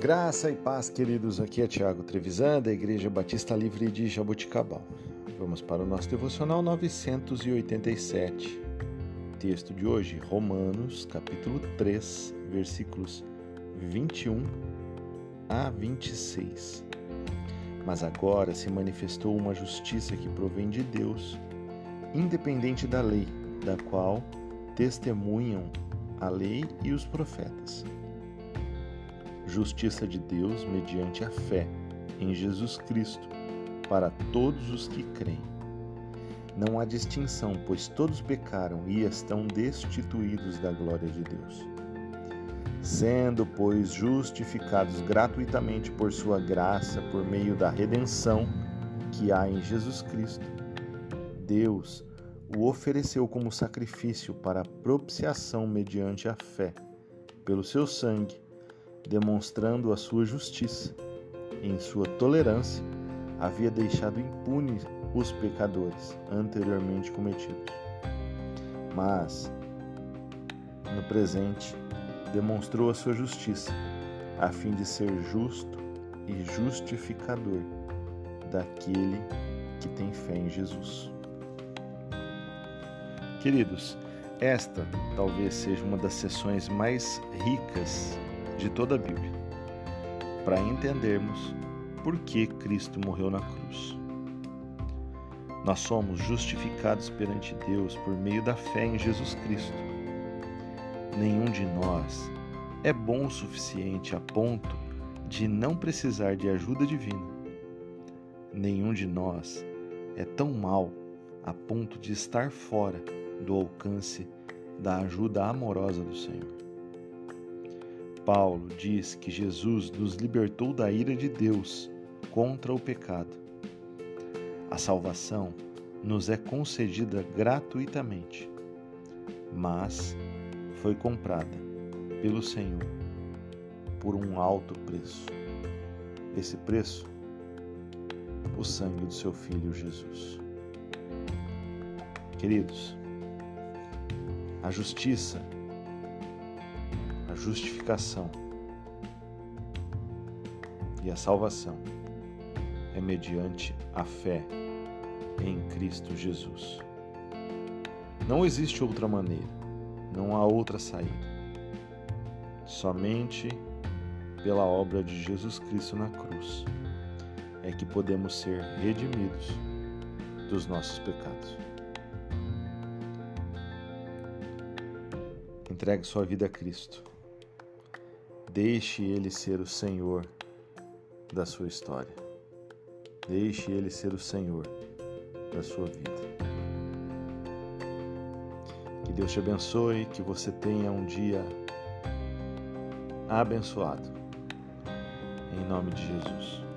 Graça e paz, queridos. Aqui é Tiago Trevisan, da Igreja Batista Livre de Jaboticabal. Vamos para o nosso devocional 987. Texto de hoje, Romanos, capítulo 3, versículos 21 a 26. Mas agora se manifestou uma justiça que provém de Deus, independente da lei, da qual testemunham a lei e os profetas justiça de Deus mediante a fé em Jesus Cristo para todos os que creem. Não há distinção, pois todos pecaram e estão destituídos da glória de Deus. Sendo, pois, justificados gratuitamente por Sua graça, por meio da redenção que há em Jesus Cristo, Deus o ofereceu como sacrifício para propiciação mediante a fé, pelo seu sangue demonstrando a sua justiça. Em sua tolerância, havia deixado impunes os pecadores anteriormente cometidos. Mas, no presente, demonstrou a sua justiça, a fim de ser justo e justificador daquele que tem fé em Jesus. Queridos, esta talvez seja uma das sessões mais ricas de toda a Bíblia, para entendermos por que Cristo morreu na cruz. Nós somos justificados perante Deus por meio da fé em Jesus Cristo. Nenhum de nós é bom o suficiente a ponto de não precisar de ajuda divina. Nenhum de nós é tão mal a ponto de estar fora do alcance da ajuda amorosa do Senhor. Paulo diz que Jesus nos libertou da ira de Deus contra o pecado. A salvação nos é concedida gratuitamente, mas foi comprada pelo Senhor por um alto preço. Esse preço, o sangue do seu filho Jesus. Queridos, a justiça a justificação e a salvação é mediante a fé em Cristo Jesus. Não existe outra maneira, não há outra saída. Somente pela obra de Jesus Cristo na cruz é que podemos ser redimidos dos nossos pecados. Entregue sua vida a Cristo. Deixe Ele ser o Senhor da sua história. Deixe Ele ser o Senhor da sua vida. Que Deus te abençoe, que você tenha um dia abençoado. Em nome de Jesus.